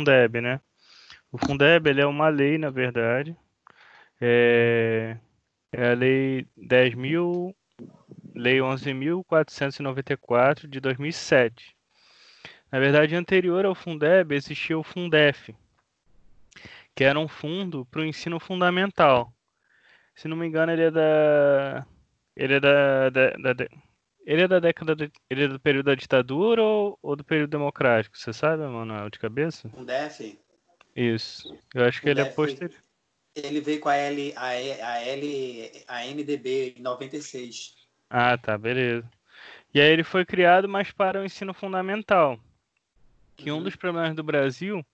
Fundeb, né? O Fundeb ele é uma lei, na verdade. É, é a lei 10.000, lei 11.494 de 2007. Na verdade, anterior ao Fundeb existia o Fundef, que era um fundo para o ensino fundamental. Se não me engano, ele é da. Ele é da. da, da ele é da década. De, ele é do período da ditadura ou, ou do período democrático? Você sabe, Manuel, de cabeça? Fundef? Isso. Eu acho que ele é posterior. Ele veio com a L, a, a L, a NDB em 96. Ah, tá, beleza. E aí ele foi criado mais para o ensino fundamental. Que uhum. um dos problemas do Brasil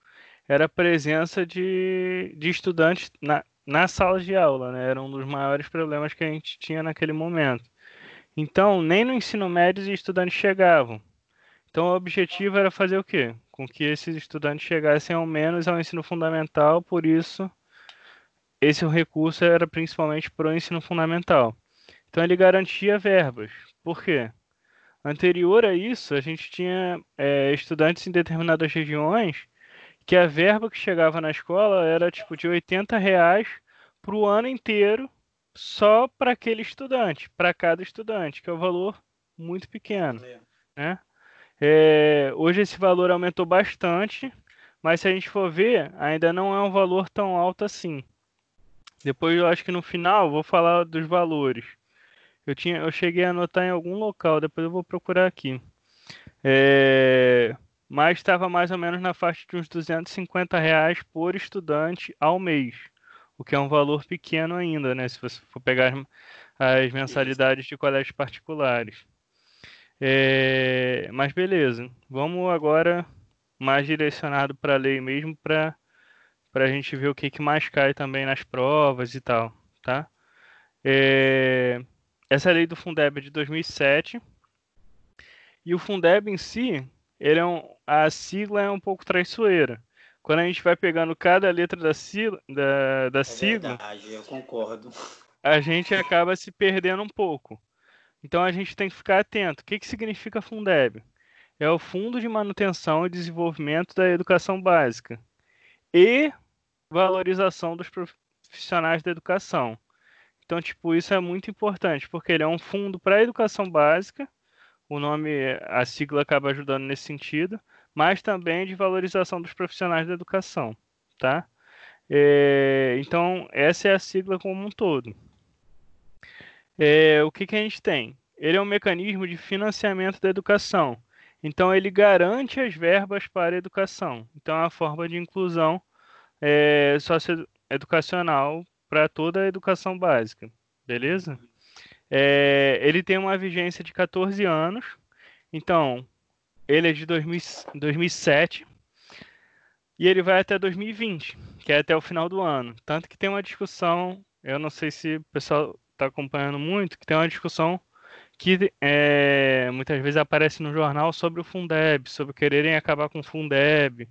era a presença de, de estudantes na, na sala de aula, né? Era um dos maiores problemas que a gente tinha naquele momento. Então, nem no ensino médio os estudantes chegavam. Então, o objetivo era fazer o quê? Com que esses estudantes chegassem ao menos ao ensino fundamental, por isso, esse recurso era principalmente para o ensino fundamental. Então, ele garantia verbas. Por quê? Anterior a isso, a gente tinha é, estudantes em determinadas regiões que a verba que chegava na escola era tipo de 80 reais para o ano inteiro só para aquele estudante, para cada estudante, que é um valor muito pequeno. É. Né? É, hoje esse valor aumentou bastante, mas se a gente for ver, ainda não é um valor tão alto assim. Depois eu acho que no final vou falar dos valores. Eu, tinha, eu cheguei a anotar em algum local, depois eu vou procurar aqui. É, mas estava mais ou menos na faixa de uns 250 reais por estudante ao mês, o que é um valor pequeno ainda, né? Se você for pegar as mensalidades de colégios particulares. É, mas beleza, vamos agora mais direcionado para a lei mesmo, para a gente ver o que, que mais cai também nas provas e tal, tá? É, essa é a lei do Fundeb é de 2007. E o Fundeb em si, ele é um, a sigla é um pouco traiçoeira. Quando a gente vai pegando cada letra da, sigla, da, da é sigla, verdade, eu concordo. A gente acaba se perdendo um pouco. Então a gente tem que ficar atento. O que, que significa Fundeb? É o Fundo de Manutenção e Desenvolvimento da Educação Básica e valorização dos profissionais da educação. Então, tipo, isso é muito importante, porque ele é um fundo para a educação básica, o nome, a sigla acaba ajudando nesse sentido, mas também de valorização dos profissionais da educação, tá? É, então, essa é a sigla como um todo. É, o que, que a gente tem? Ele é um mecanismo de financiamento da educação. Então, ele garante as verbas para a educação. Então, é uma forma de inclusão é, socioeducacional para toda a educação básica, beleza? É, ele tem uma vigência de 14 anos, então ele é de 2000, 2007 e ele vai até 2020, que é até o final do ano. Tanto que tem uma discussão, eu não sei se o pessoal está acompanhando muito, que tem uma discussão que é, muitas vezes aparece no jornal sobre o Fundeb, sobre quererem acabar com o Fundeb,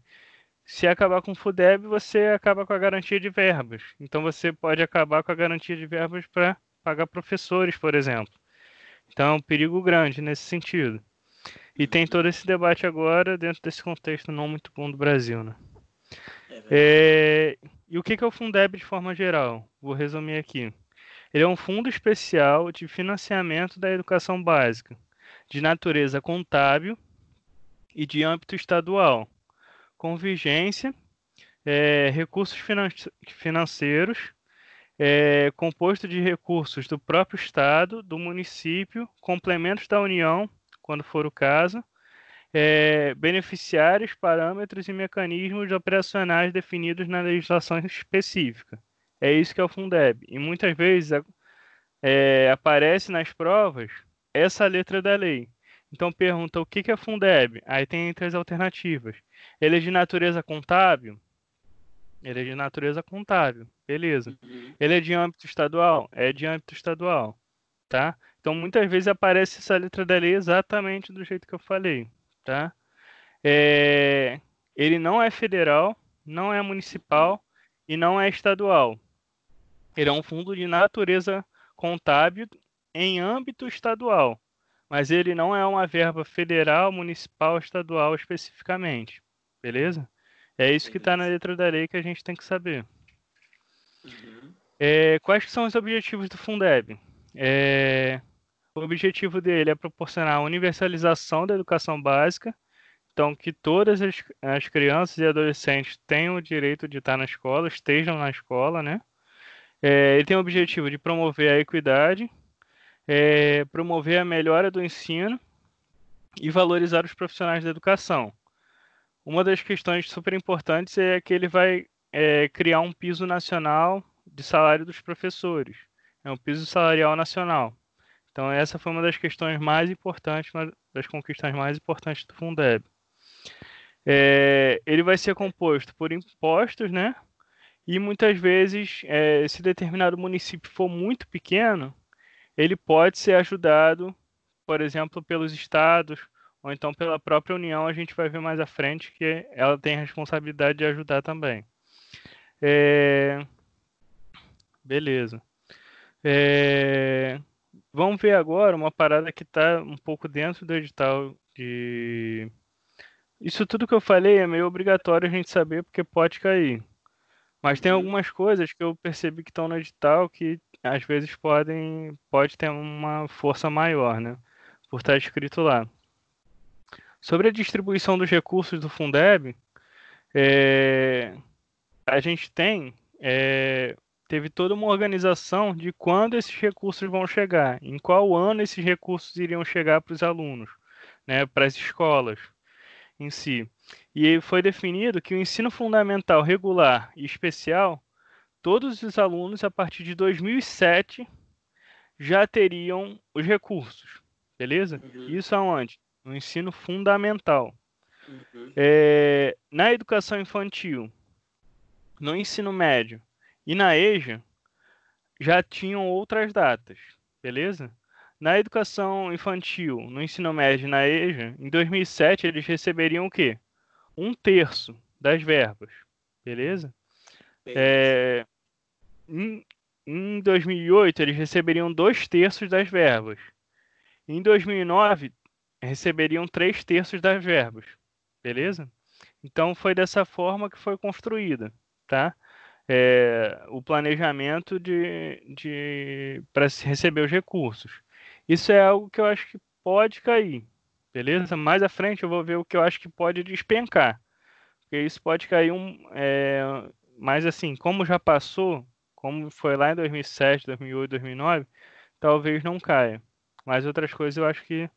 se acabar com o FUDEB, você acaba com a garantia de verbas. Então você pode acabar com a garantia de verbas para pagar professores, por exemplo. Então é um perigo grande nesse sentido. E tem todo esse debate agora dentro desse contexto não muito bom do Brasil, né? É, é e o que é o Fundeb de forma geral? Vou resumir aqui. Ele é um fundo especial de financiamento da educação básica, de natureza contábil e de âmbito estadual convergência, é, recursos finan financeiros, é, composto de recursos do próprio Estado, do município, complementos da União, quando for o caso, é, beneficiários, parâmetros e mecanismos operacionais definidos na legislação específica. É isso que é o Fundeb. E muitas vezes é, aparece nas provas essa letra da lei. Então pergunta o que é Fundeb? Aí tem entre as alternativas. Ele é de natureza contábil? Ele é de natureza contábil, beleza. Uhum. Ele é de âmbito estadual? É de âmbito estadual, tá? Então muitas vezes aparece essa letra da lei exatamente do jeito que eu falei, tá? É... Ele não é federal, não é municipal e não é estadual. Ele é um fundo de natureza contábil em âmbito estadual mas ele não é uma verba federal, municipal, estadual especificamente, beleza? É isso que está na letra da lei que a gente tem que saber. Uhum. É, quais são os objetivos do Fundeb? É, o objetivo dele é proporcionar a universalização da educação básica, então que todas as, as crianças e adolescentes tenham o direito de estar na escola, estejam na escola, né? É, ele tem o objetivo de promover a equidade, é, promover a melhora do ensino e valorizar os profissionais da educação. Uma das questões super importantes é que ele vai é, criar um piso nacional de salário dos professores. É um piso salarial nacional. Então, essa foi uma das questões mais importantes, das conquistas mais importantes do Fundeb. É, ele vai ser composto por impostos, né? E muitas vezes, é, se determinado município for muito pequeno, ele pode ser ajudado, por exemplo, pelos estados ou então pela própria União. A gente vai ver mais à frente que ela tem a responsabilidade de ajudar também. É... Beleza. É... Vamos ver agora uma parada que está um pouco dentro do edital de. Isso tudo que eu falei é meio obrigatório a gente saber porque pode cair. Mas tem uhum. algumas coisas que eu percebi que estão no edital que às vezes podem pode ter uma força maior, né? Por estar escrito lá. Sobre a distribuição dos recursos do Fundeb, é, a gente tem é, teve toda uma organização de quando esses recursos vão chegar, em qual ano esses recursos iriam chegar para os alunos, né, para as escolas em si. E foi definido que o ensino fundamental regular e especial, todos os alunos a partir de 2007 já teriam os recursos, beleza? Uhum. Isso aonde? No ensino fundamental. Uhum. É, na educação infantil, no ensino médio, e na EJA já tinham outras datas, beleza? Na educação infantil, no ensino médio na EJA, em 2007 eles receberiam o quê? Um terço das verbas, beleza? É, em, em 2008 eles receberiam dois terços das verbas. Em 2009 receberiam três terços das verbas, beleza? Então foi dessa forma que foi construída, tá? É, o planejamento de, de para receber os recursos. Isso é algo que eu acho que pode cair, beleza? Mais à frente eu vou ver o que eu acho que pode despencar, porque isso pode cair um, é, mas assim, como já passou, como foi lá em 2007, 2008, 2009, talvez não caia. Mas outras coisas eu acho que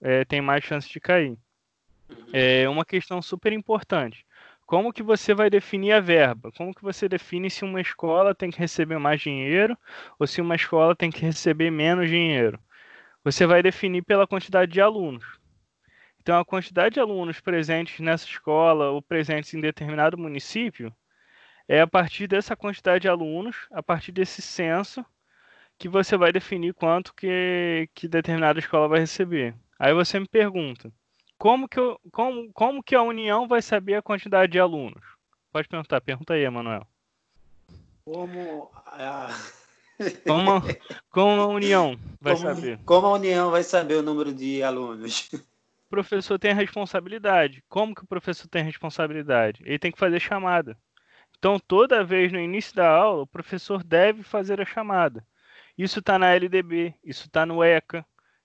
é, tem mais chance de cair. É uma questão super importante como que você vai definir a verba? Como que você define se uma escola tem que receber mais dinheiro ou se uma escola tem que receber menos dinheiro? Você vai definir pela quantidade de alunos. Então, a quantidade de alunos presentes nessa escola ou presentes em determinado município é a partir dessa quantidade de alunos, a partir desse censo, que você vai definir quanto que, que determinada escola vai receber. Aí você me pergunta, como que, eu, como, como que a União vai saber a quantidade de alunos? Pode perguntar, pergunta aí, Emanuel. Como a... como, como a União vai como, saber? Como a União vai saber o número de alunos? O professor tem a responsabilidade. Como que o professor tem a responsabilidade? Ele tem que fazer chamada. Então, toda vez no início da aula, o professor deve fazer a chamada. Isso está na LDB, isso está no ECA,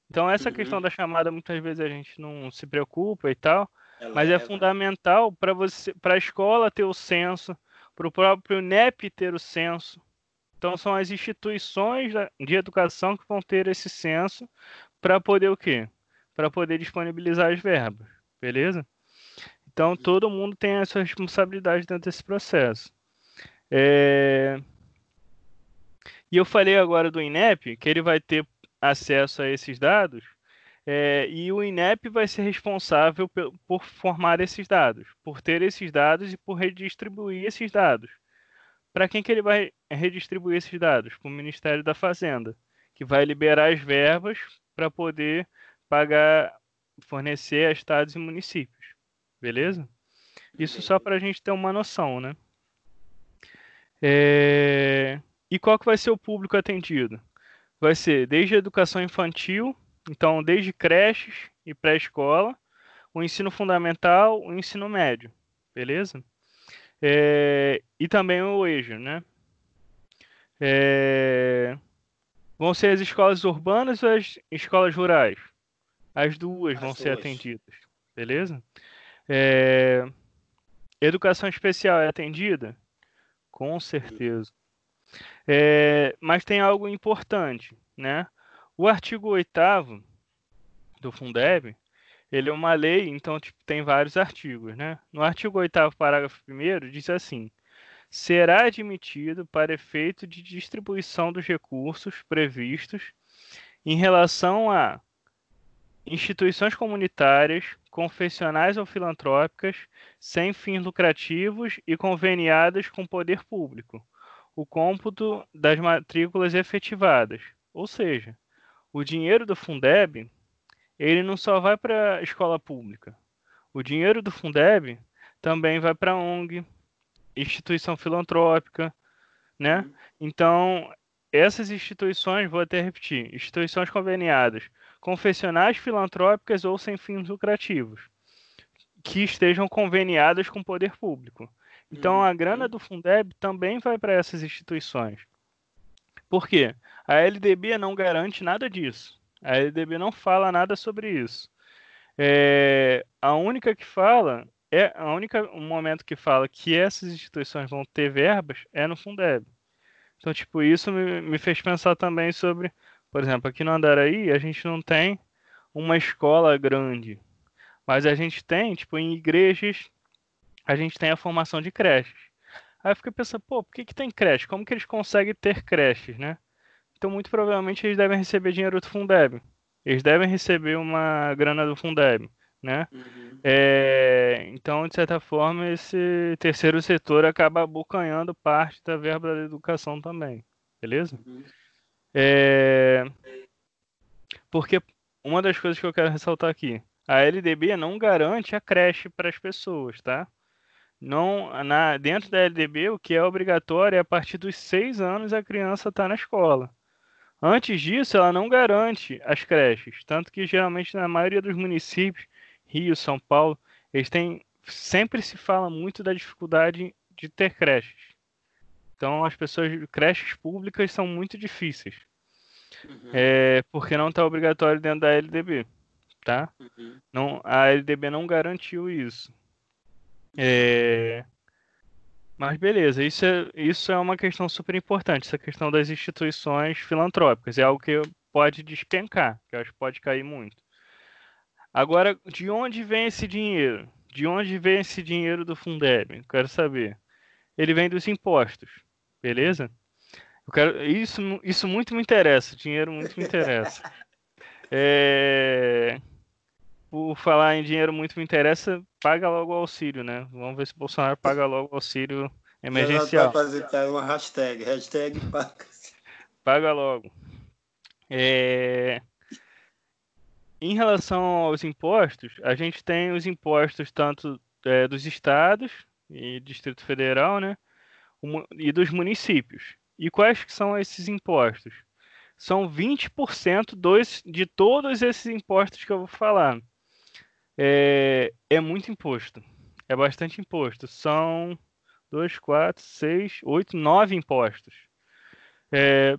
então essa uhum. questão da chamada muitas vezes a gente não se preocupa e tal, Ela mas é, é fundamental para você, para a escola ter o censo, para o próprio NEP ter o censo. Então são as instituições de educação que vão ter esse censo para poder o quê? Para poder disponibilizar as verbas, beleza? Então uhum. todo mundo tem a sua responsabilidade dentro desse processo. É... E eu falei agora do INEP, que ele vai ter acesso a esses dados, é, e o INEP vai ser responsável por formar esses dados, por ter esses dados e por redistribuir esses dados. Para quem que ele vai redistribuir esses dados? Para o Ministério da Fazenda, que vai liberar as verbas para poder pagar, fornecer a estados e municípios. Beleza? Isso só para a gente ter uma noção, né? É... E qual que vai ser o público atendido? Vai ser desde a educação infantil, então desde creches e pré-escola, o ensino fundamental, o ensino médio, beleza? É, e também o EJA, né? É, vão ser as escolas urbanas ou as escolas rurais? As duas as vão duas. ser atendidas, beleza? É, educação especial é atendida? Com certeza. É, mas tem algo importante, né? O artigo 8 do Fundeb, ele é uma lei, então tipo, tem vários artigos, né? No artigo 8 parágrafo 1 diz assim: será admitido para efeito de distribuição dos recursos previstos em relação a instituições comunitárias, confessionais ou filantrópicas, sem fins lucrativos e conveniadas com o poder público, o cômputo das matrículas efetivadas. Ou seja, o dinheiro do Fundeb, ele não só vai para a escola pública. O dinheiro do Fundeb também vai para a ONG, instituição filantrópica, né? Uhum. Então, essas instituições, vou até repetir, instituições conveniadas, confessionais filantrópicas ou sem fins lucrativos, que estejam conveniadas com o poder público. Então, a grana uhum. do Fundeb também vai para essas instituições. Por quê? A LDB não garante nada disso. A LDB não fala nada sobre isso. É, a única que fala é a única um momento que fala que essas instituições vão ter verbas é no Fundeb. Então, tipo, isso me, me fez pensar também sobre, por exemplo, aqui no Andaraí a gente não tem uma escola grande, mas a gente tem, tipo, em igrejas a gente tem a formação de creches. Aí eu fiquei pensando, pô, por que, que tem creche? Como que eles conseguem ter creches, né? Então, muito provavelmente, eles devem receber dinheiro do Fundeb. Eles devem receber uma grana do Fundeb, né? Uhum. É, então, de certa forma, esse terceiro setor acaba abocanhando parte da verba da educação também, beleza? Uhum. É, porque uma das coisas que eu quero ressaltar aqui, a LDB não garante a creche para as pessoas, tá? Não, na, dentro da LDB, o que é obrigatório é a partir dos seis anos a criança estar tá na escola. Antes disso, ela não garante as creches, tanto que geralmente na maioria dos municípios, Rio, São Paulo, eles têm sempre se fala muito da dificuldade de ter creches. Então, as pessoas creches públicas são muito difíceis, uhum. é, porque não está obrigatório dentro da LDB, tá? Uhum. Não, a LDB não garantiu isso. É, mas beleza, isso é, isso é uma questão super importante, essa questão das instituições filantrópicas. É algo que pode despencar, que eu acho que pode cair muito. Agora, de onde vem esse dinheiro? De onde vem esse dinheiro do Fundeb? Quero saber. Ele vem dos impostos, beleza? Eu quero, isso, isso muito me interessa, dinheiro muito me interessa. É, por falar em dinheiro muito me interessa, paga logo o auxílio, né? Vamos ver se o Bolsonaro paga logo o auxílio emergencial. Vai fazer tá, uma hashtag, hashtag paga. Paga logo. É... Em relação aos impostos, a gente tem os impostos tanto é, dos estados e Distrito Federal, né? E dos municípios. E quais que são esses impostos? São 20% dos, de todos esses impostos que eu vou falar é, é muito imposto. É bastante imposto. São dois, quatro, seis, oito, nove impostos. É,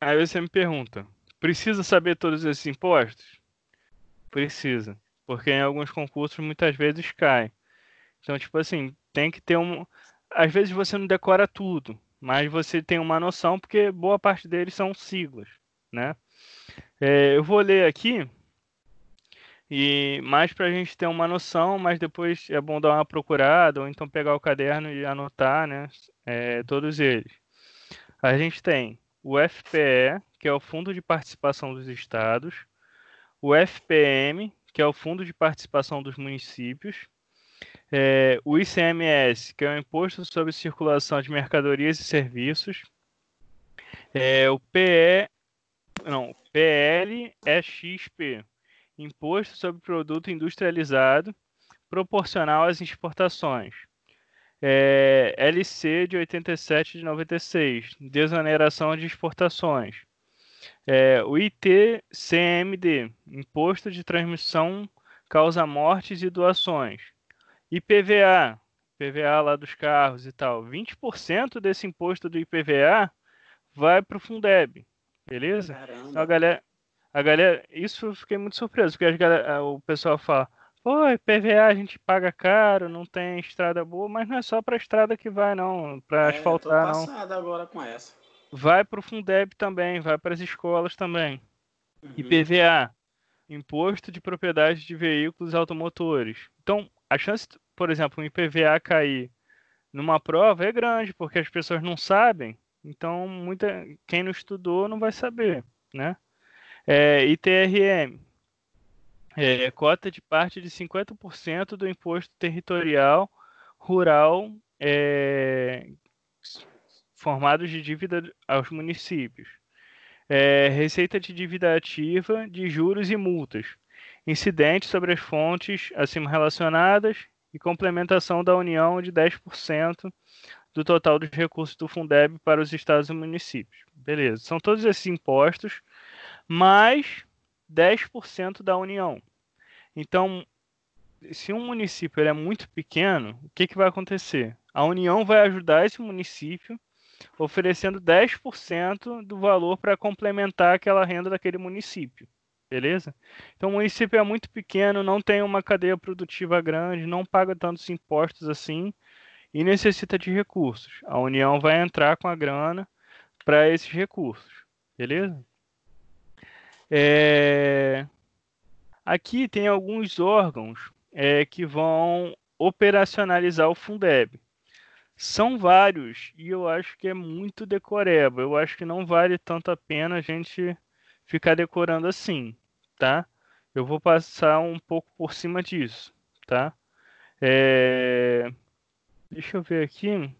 aí você me pergunta: precisa saber todos esses impostos? Precisa, porque em alguns concursos muitas vezes cai. Então, tipo assim, tem que ter um. Às vezes você não decora tudo, mas você tem uma noção, porque boa parte deles são siglas, né? É, eu vou ler aqui e mais para a gente ter uma noção, mas depois é bom dar uma procurada, ou então pegar o caderno e anotar, né? É, todos eles. A gente tem o FPE, que é o Fundo de Participação dos Estados, o FPM, que é o Fundo de Participação dos Municípios, é, o ICMS, que é o Imposto sobre Circulação de Mercadorias e Serviços, é, o PE, não, PLXP, Imposto sobre Produto Industrializado proporcional às exportações. É, LC de 87 de 96, desoneração de exportações. É, o ITCMD, Imposto de Transmissão Causa Mortes e Doações. IPVA, PVA lá dos carros e tal, 20% desse imposto do IPVA vai para o Fundeb, beleza? Caramba. Então a galera, a galera, isso eu fiquei muito surpreso, porque galera, o pessoal fala, pô, IPVA a gente paga caro, não tem estrada boa, mas não é só para estrada que vai não, para é, asfaltar não. agora com essa. Vai para o Fundeb também, vai para as escolas também. Uhum. IPVA, Imposto de Propriedade de Veículos Automotores. Então, a chance, por exemplo, um IPVA cair numa prova é grande, porque as pessoas não sabem. Então, muita, quem não estudou não vai saber, né? É, ITRM, é, cota de parte de 50% do imposto territorial rural é, de dívida aos municípios. É, receita de dívida ativa de juros e multas. Incidentes sobre as fontes acima relacionadas e complementação da União de 10% do total dos recursos do Fundeb para os estados e municípios. Beleza, são todos esses impostos, mais 10% da União. Então, se um município é muito pequeno, o que, que vai acontecer? A União vai ajudar esse município oferecendo 10% do valor para complementar aquela renda daquele município. Beleza? Então o município é muito pequeno, não tem uma cadeia produtiva grande, não paga tantos impostos assim e necessita de recursos. A União vai entrar com a grana para esses recursos. Beleza? É... Aqui tem alguns órgãos é, que vão operacionalizar o Fundeb. São vários e eu acho que é muito decoreba. Eu acho que não vale tanto a pena a gente ficar decorando assim, tá? Eu vou passar um pouco por cima disso, tá? É... Deixa eu ver aqui.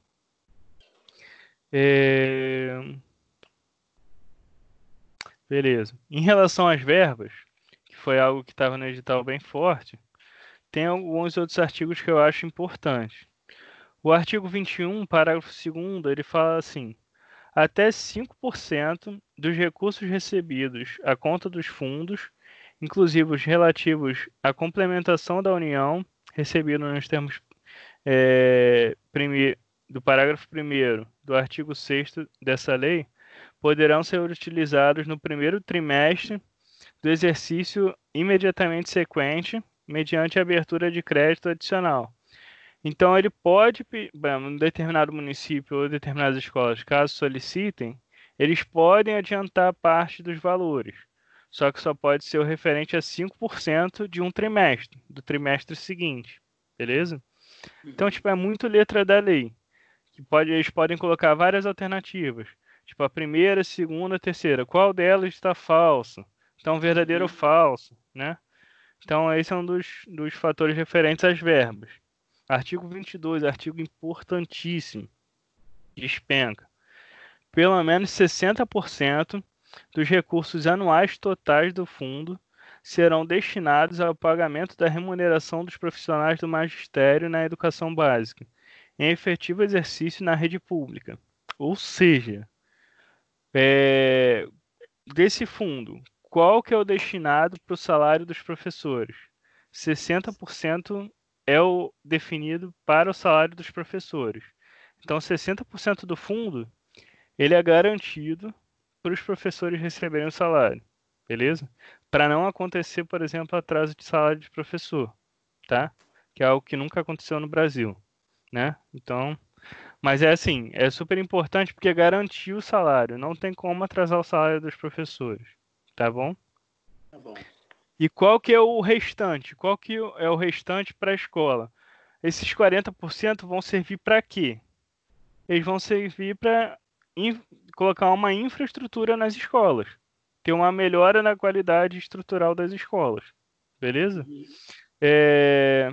É... Beleza. Em relação às verbas, que foi algo que estava no edital bem forte, tem alguns outros artigos que eu acho importantes. O artigo 21, parágrafo 2 ele fala assim: até 5% dos recursos recebidos à conta dos fundos, inclusive os relativos à complementação da União, recebidos nos termos é, do parágrafo 1 do artigo 6 dessa lei, poderão ser utilizados no primeiro trimestre do exercício imediatamente sequente, mediante abertura de crédito adicional então, ele pode, um determinado município ou determinadas escolas, caso solicitem, eles podem adiantar parte dos valores, só que só pode ser o referente a 5% de um trimestre, do trimestre seguinte, beleza? Então, tipo, é muito letra da lei. Que pode, eles podem colocar várias alternativas, tipo a primeira, segunda, terceira. Qual delas está falso? Então, verdadeiro ou falso, né? Então, esse é um dos, dos fatores referentes às verbas. Artigo 22, artigo importantíssimo. Despenca. Pelo menos 60% dos recursos anuais totais do fundo serão destinados ao pagamento da remuneração dos profissionais do magistério na educação básica, em efetivo exercício na rede pública. Ou seja, é, desse fundo, qual que é o destinado para o salário dos professores? 60% é o definido para o salário dos professores. Então, 60% do fundo ele é garantido para os professores receberem o salário, beleza? Para não acontecer, por exemplo, atraso de salário de professor, tá? Que é algo que nunca aconteceu no Brasil, né? Então, mas é assim, é super importante porque garantir o salário, não tem como atrasar o salário dos professores, tá bom? Tá bom. E qual que é o restante? Qual que é o restante para a escola? Esses 40% vão servir para quê? Eles vão servir para colocar uma infraestrutura nas escolas, ter uma melhora na qualidade estrutural das escolas, beleza? É...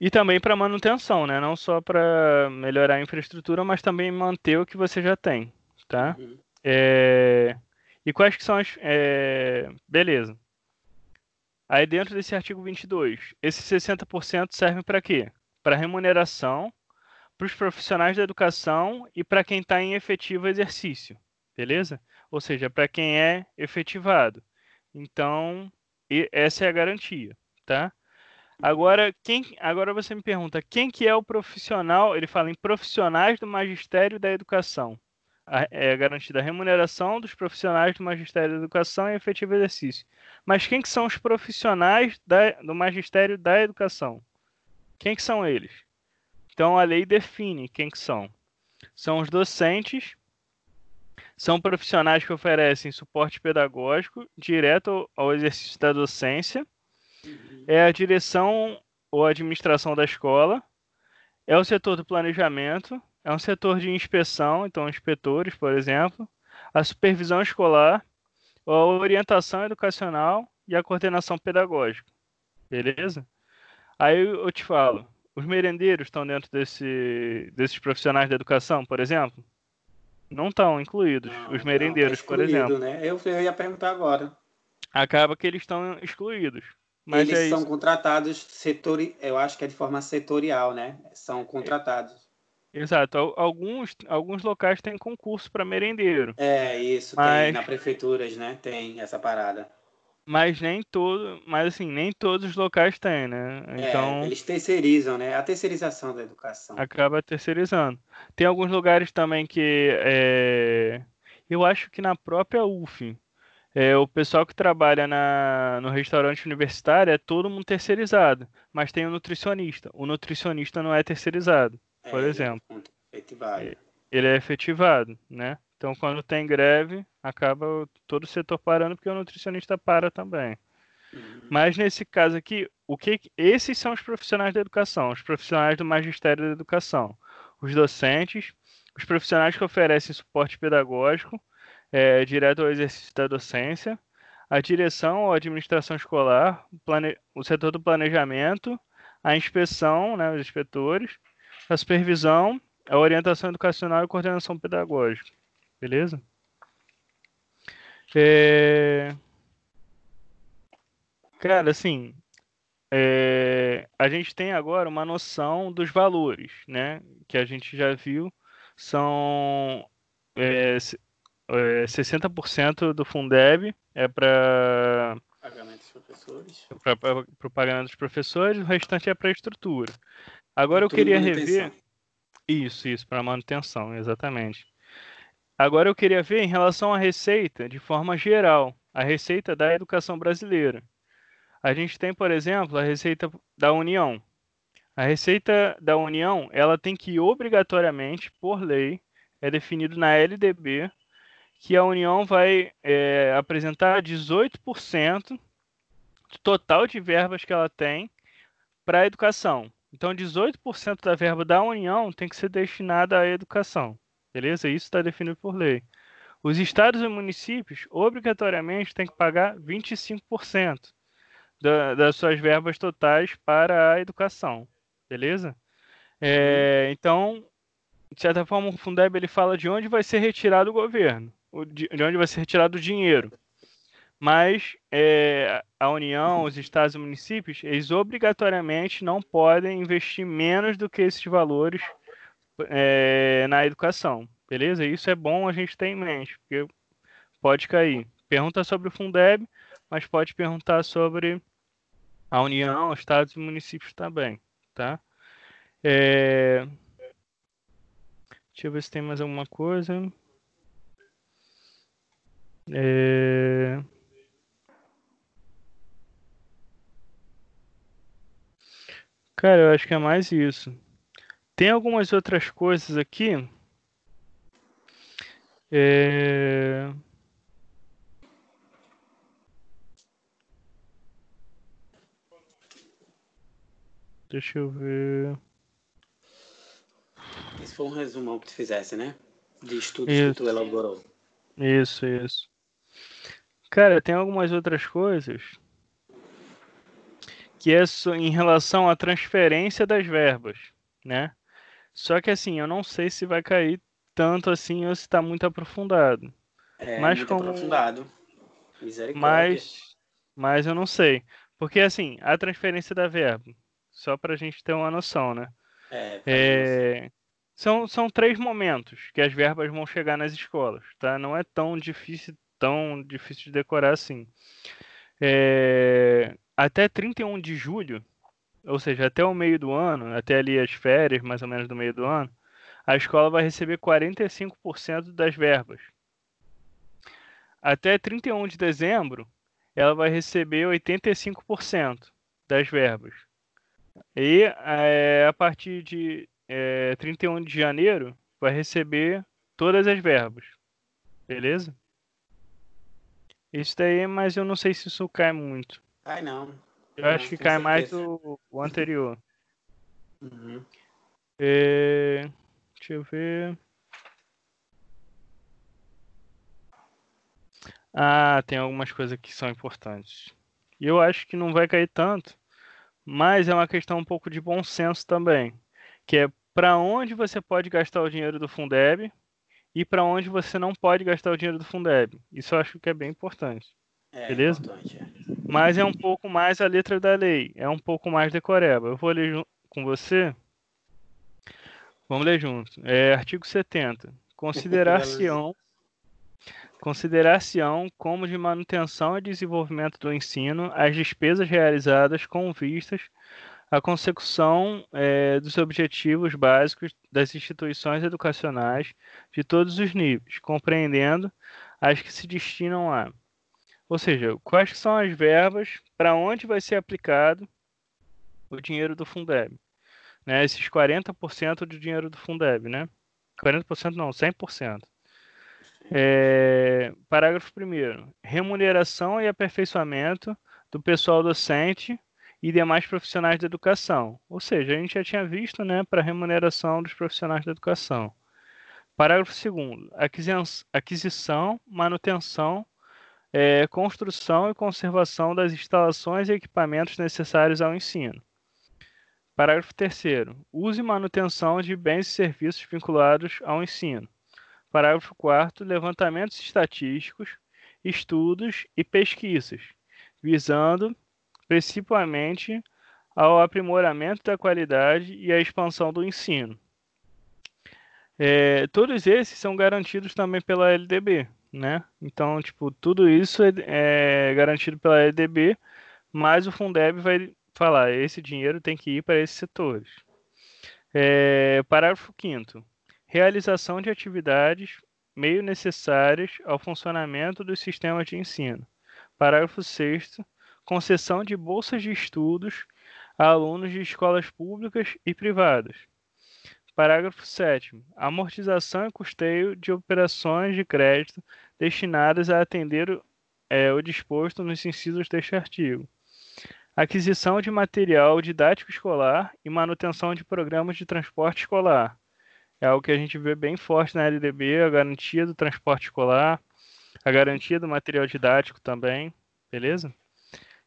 E também para manutenção, né? Não só para melhorar a infraestrutura, mas também manter o que você já tem, tá? Uhum. É... E quais que são as. É... Beleza. Aí dentro desse artigo 22, esses 60% servem para quê? Para remuneração, para os profissionais da educação e para quem está em efetivo exercício, beleza? Ou seja, para quem é efetivado. Então, essa é a garantia, tá? Agora, quem, agora você me pergunta, quem que é o profissional? Ele fala em profissionais do magistério da educação. A, é garantida a remuneração dos profissionais do magistério da educação e efetivo exercício. Mas quem que são os profissionais da, do magistério da educação? Quem que são eles? Então a lei define quem que são. São os docentes, são profissionais que oferecem suporte pedagógico direto ao exercício da docência é a direção ou administração da escola, é o setor do planejamento, é um setor de inspeção, então inspetores, por exemplo, a supervisão escolar, a orientação educacional e a coordenação pedagógica. Beleza? Aí eu te falo, os merendeiros estão dentro desse, desses profissionais da educação, por exemplo? Não estão incluídos, não, os merendeiros, não, tá por exemplo. Né? Eu, eu ia perguntar agora. Acaba que eles estão excluídos. Mas Eles é são contratados setor, eu acho que é de forma setorial, né? São contratados. Exato. Alguns, alguns locais têm concurso para merendeiro. É, isso, mas... tem na prefeituras, né? Tem essa parada. Mas nem todo, mas assim, nem todos os locais têm, né? É, então, é, eles terceirizam, né? A terceirização da educação. Acaba terceirizando. Tem alguns lugares também que é... eu acho que na própria UF é, o pessoal que trabalha na, no restaurante universitário é todo mundo terceirizado, mas tem o nutricionista. O nutricionista não é terceirizado, é, por exemplo. É efetivado. Ele é efetivado, né? Então, quando tem greve, acaba todo o setor parando, porque o nutricionista para também. Uhum. Mas nesse caso aqui, o que esses são os profissionais da educação, os profissionais do magistério da educação, os docentes, os profissionais que oferecem suporte pedagógico, é, direto ao exercício da docência, a direção ou administração escolar, plane... o setor do planejamento, a inspeção, né, os inspetores, a supervisão, a orientação educacional e coordenação pedagógica. Beleza? É... Cara, assim, é... a gente tem agora uma noção dos valores, né? Que a gente já viu, são é, é, 60% do Fundeb é para pagamento dos professores. Para o pagamento dos professores, o restante é para estrutura. Agora eu queria rever. Isso, isso, para manutenção, exatamente. Agora eu queria ver em relação à receita, de forma geral, a receita da educação brasileira. A gente tem, por exemplo, a receita da União. A receita da União, ela tem que obrigatoriamente, por lei, é definido na LDB, que a União vai é, apresentar 18% do total de verbas que ela tem para a educação. Então, 18% da verba da União tem que ser destinada à educação. Beleza? Isso está definido por lei. Os estados e municípios, obrigatoriamente, têm que pagar 25% da, das suas verbas totais para a educação. Beleza? É, então, de certa forma, o Fundeb ele fala de onde vai ser retirado o governo de onde vai ser retirado o dinheiro. Mas é, a União, os estados e municípios, eles obrigatoriamente não podem investir menos do que esses valores é, na educação. Beleza? Isso é bom a gente ter em mente, porque pode cair. Pergunta sobre o Fundeb, mas pode perguntar sobre a União, os estados e municípios também, tá? É... Deixa eu ver se tem mais alguma coisa. É... Cara, eu acho que é mais isso. Tem algumas outras coisas aqui. É... Deixa eu ver. Esse foi um resumão que tu fizesse, né? De estudos isso. que tu elaborou. Isso, isso. Cara, tem algumas outras coisas que é em relação à transferência das verbas, né? Só que assim, eu não sei se vai cair tanto assim ou se está muito aprofundado. É, mas muito como... aprofundado. Mas, mas eu não sei. Porque assim, a transferência da verba, só para a gente ter uma noção, né? É, é... São, são três momentos que as verbas vão chegar nas escolas, tá? Não é tão difícil tão difícil de decorar assim. É, até 31 de julho, ou seja, até o meio do ano, até ali as férias, mais ou menos do meio do ano, a escola vai receber 45% das verbas. Até 31 de dezembro, ela vai receber 85% das verbas. E é, a partir de é, 31 de janeiro, vai receber todas as verbas. Beleza? Isso daí, mas eu não sei se isso cai muito. Cai não. Eu não, acho que cai certeza. mais o, o anterior. Uhum. É, deixa eu ver. Ah, tem algumas coisas que são importantes. E eu acho que não vai cair tanto, mas é uma questão um pouco de bom senso também, que é para onde você pode gastar o dinheiro do Fundeb e para onde você não pode gastar o dinheiro do Fundeb. Isso eu acho que é bem importante. É, beleza? Importante, é. Mas é um pouco mais a letra da lei, é um pouco mais decoreba. Eu vou ler com você. Vamos ler junto. É, artigo 70. Considerar-se-ão considerar-se-ão como de manutenção e desenvolvimento do ensino as despesas realizadas com vistas à consecução é, dos objetivos básicos das instituições educacionais de todos os níveis, compreendendo as que se destinam a. Ou seja, quais são as verbas, para onde vai ser aplicado o dinheiro do Fundeb. Né, esses 40% do dinheiro do Fundeb, né? 40% não, 100%. É, parágrafo 1. Remuneração e aperfeiçoamento do pessoal docente e demais profissionais da educação. Ou seja, a gente já tinha visto né, para remuneração dos profissionais da educação. Parágrafo 2. Aquisição, manutenção, é, construção e conservação das instalações e equipamentos necessários ao ensino. Parágrafo 3. Uso e manutenção de bens e serviços vinculados ao ensino. Parágrafo 4 levantamentos estatísticos, estudos e pesquisas, visando principalmente ao aprimoramento da qualidade e à expansão do ensino. É, todos esses são garantidos também pela LDB, né? Então, tipo, tudo isso é, é garantido pela LDB, mas o Fundeb vai falar, esse dinheiro tem que ir para esses setores. É, parágrafo 5 realização de atividades meio necessárias ao funcionamento dos sistemas de ensino. Parágrafo 6 concessão de bolsas de estudos a alunos de escolas públicas e privadas. Parágrafo 7 amortização e custeio de operações de crédito destinadas a atender é, o disposto nos incisos deste artigo. Aquisição de material didático escolar e manutenção de programas de transporte escolar é algo que a gente vê bem forte na LDB, a garantia do transporte escolar, a garantia do material didático também, beleza?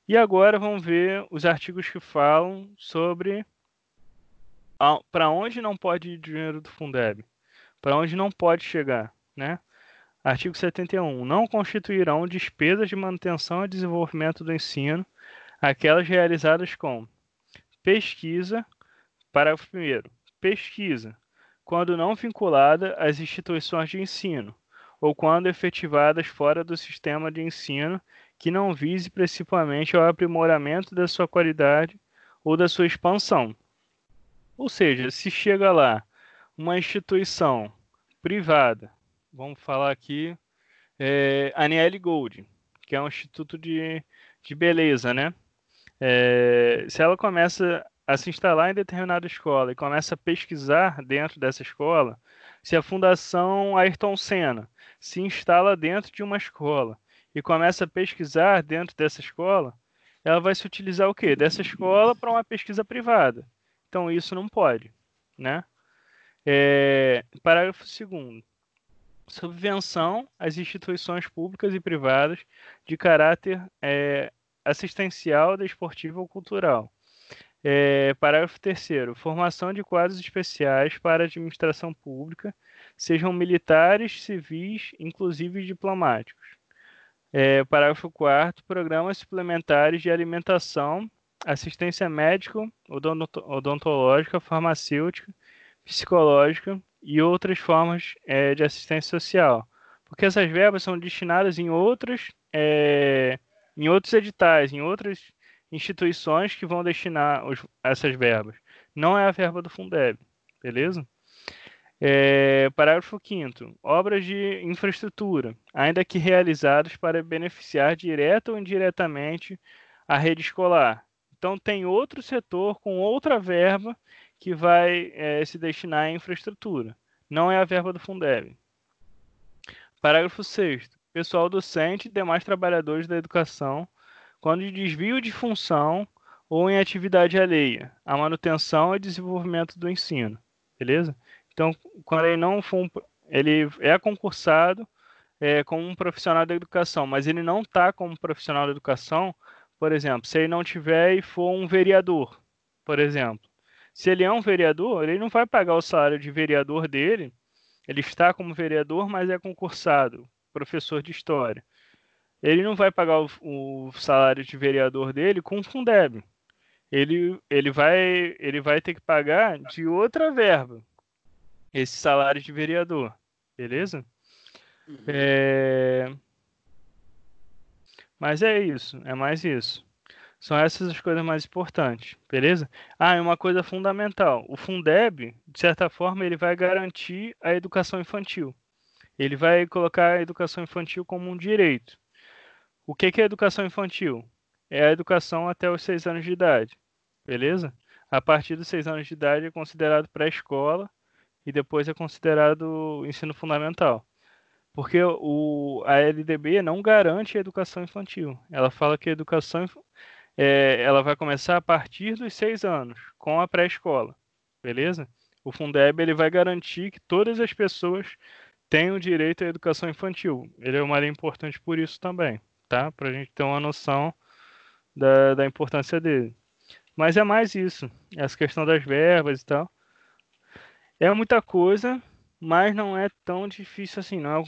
E agora vamos ver os artigos que falam sobre para onde não pode ir dinheiro do Fundeb, para onde não pode chegar, né? Artigo 71. Não constituirão despesas de manutenção e desenvolvimento do ensino aquelas realizadas com pesquisa, parágrafo 1 pesquisa, quando não vinculada às instituições de ensino, ou quando efetivadas fora do sistema de ensino que não vise principalmente ao aprimoramento da sua qualidade ou da sua expansão. Ou seja, se chega lá uma instituição privada, vamos falar aqui, é, Aniele Gold, que é um instituto de, de beleza, né? É, se ela começa a se instalar em determinada escola e começa a pesquisar dentro dessa escola, se a Fundação Ayrton Senna se instala dentro de uma escola e começa a pesquisar dentro dessa escola, ela vai se utilizar o quê? Dessa escola para uma pesquisa privada. Então isso não pode, né? É, parágrafo 2 Subvenção às instituições públicas e privadas de caráter é, assistencial, desportivo ou cultural é, parágrafo 3 Formação de quadros especiais para administração pública, sejam militares, civis, inclusive diplomáticos. É, parágrafo 4 Programas suplementares de alimentação, assistência médico, odontológica, farmacêutica, psicológica e outras formas é, de assistência social. Porque essas verbas são destinadas em outras, é, em outros editais, em outras instituições que vão destinar os, essas verbas. Não é a verba do Fundeb, beleza? É, parágrafo 5 Obras de infraestrutura, ainda que realizadas para beneficiar direta ou indiretamente a rede escolar. Então, tem outro setor com outra verba que vai é, se destinar à infraestrutura. Não é a verba do Fundeb. Parágrafo 6 Pessoal docente e demais trabalhadores da educação, quando de desvio de função ou em atividade alheia, a manutenção e desenvolvimento do ensino. Beleza? Então, quando ele não for um, ele é concursado é, como um profissional da educação, mas ele não está como profissional da educação, por exemplo, se ele não tiver e for um vereador, por exemplo. Se ele é um vereador, ele não vai pagar o salário de vereador dele. Ele está como vereador, mas é concursado, professor de história. Ele não vai pagar o, o salário de vereador dele com o Fundeb. Ele, ele, vai, ele vai ter que pagar de outra verba, esse salário de vereador, beleza? Uhum. É... Mas é isso, é mais isso. São essas as coisas mais importantes, beleza? Ah, e uma coisa fundamental: o Fundeb, de certa forma, ele vai garantir a educação infantil. Ele vai colocar a educação infantil como um direito. O que é educação infantil? É a educação até os seis anos de idade, beleza? A partir dos seis anos de idade é considerado pré-escola e depois é considerado ensino fundamental. Porque o, a LDB não garante a educação infantil. Ela fala que a educação é, ela vai começar a partir dos seis anos, com a pré-escola. Beleza? O Fundeb ele vai garantir que todas as pessoas tenham direito à educação infantil. Ele é uma lei importante por isso também, tá? Para a gente ter uma noção da, da importância dele. Mas é mais isso, essa questão das verbas e tal. É muita coisa, mas não é tão difícil assim. Não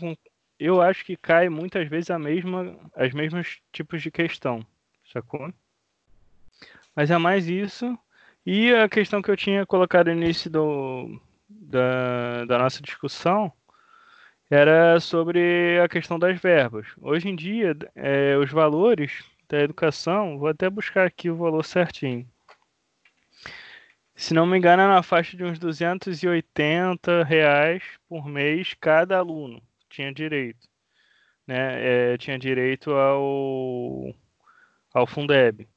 Eu acho que cai muitas vezes a mesma, as mesmos tipos de questão, sacou? Mas é mais isso. E a questão que eu tinha colocado no início do, da, da nossa discussão era sobre a questão das verbas. Hoje em dia, é, os valores da educação, vou até buscar aqui o valor certinho se não me engano, é na faixa de uns 280 reais por mês cada aluno tinha direito. Né? É, tinha direito ao, ao Fundeb.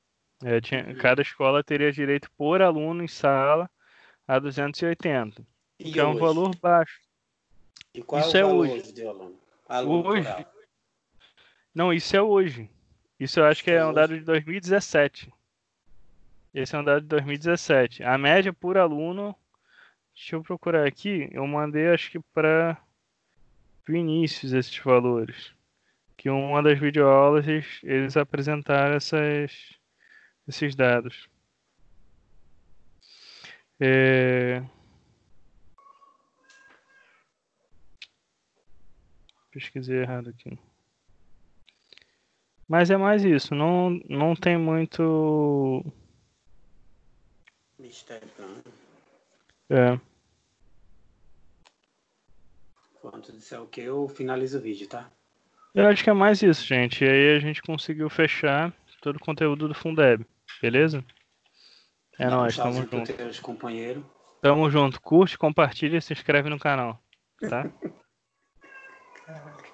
É, tinha, uhum. cada escola teria direito por aluno em sala a 280. E que é um valor baixo. E qual isso é, o valor é hoje. de aluno? aluno hoje. Não, isso é hoje. Isso eu acho que é um dado de 2017. Esse é um dado de 2017. A média por aluno, deixa eu procurar aqui, eu mandei acho que para Vinícius esses valores. Que uma das videoaulas eles, eles apresentaram essas, esses dados. É... Pesquisei errado aqui. Mas é mais isso, não, não tem muito Mistério É. Quando disser o que, eu finalizo o vídeo, tá? Eu acho que é mais isso, gente. E aí a gente conseguiu fechar todo o conteúdo do Fundeb, beleza? É Dá nóis, tamo junto. Teus companheiro. Tamo junto. Curte, compartilha e se inscreve no canal, tá?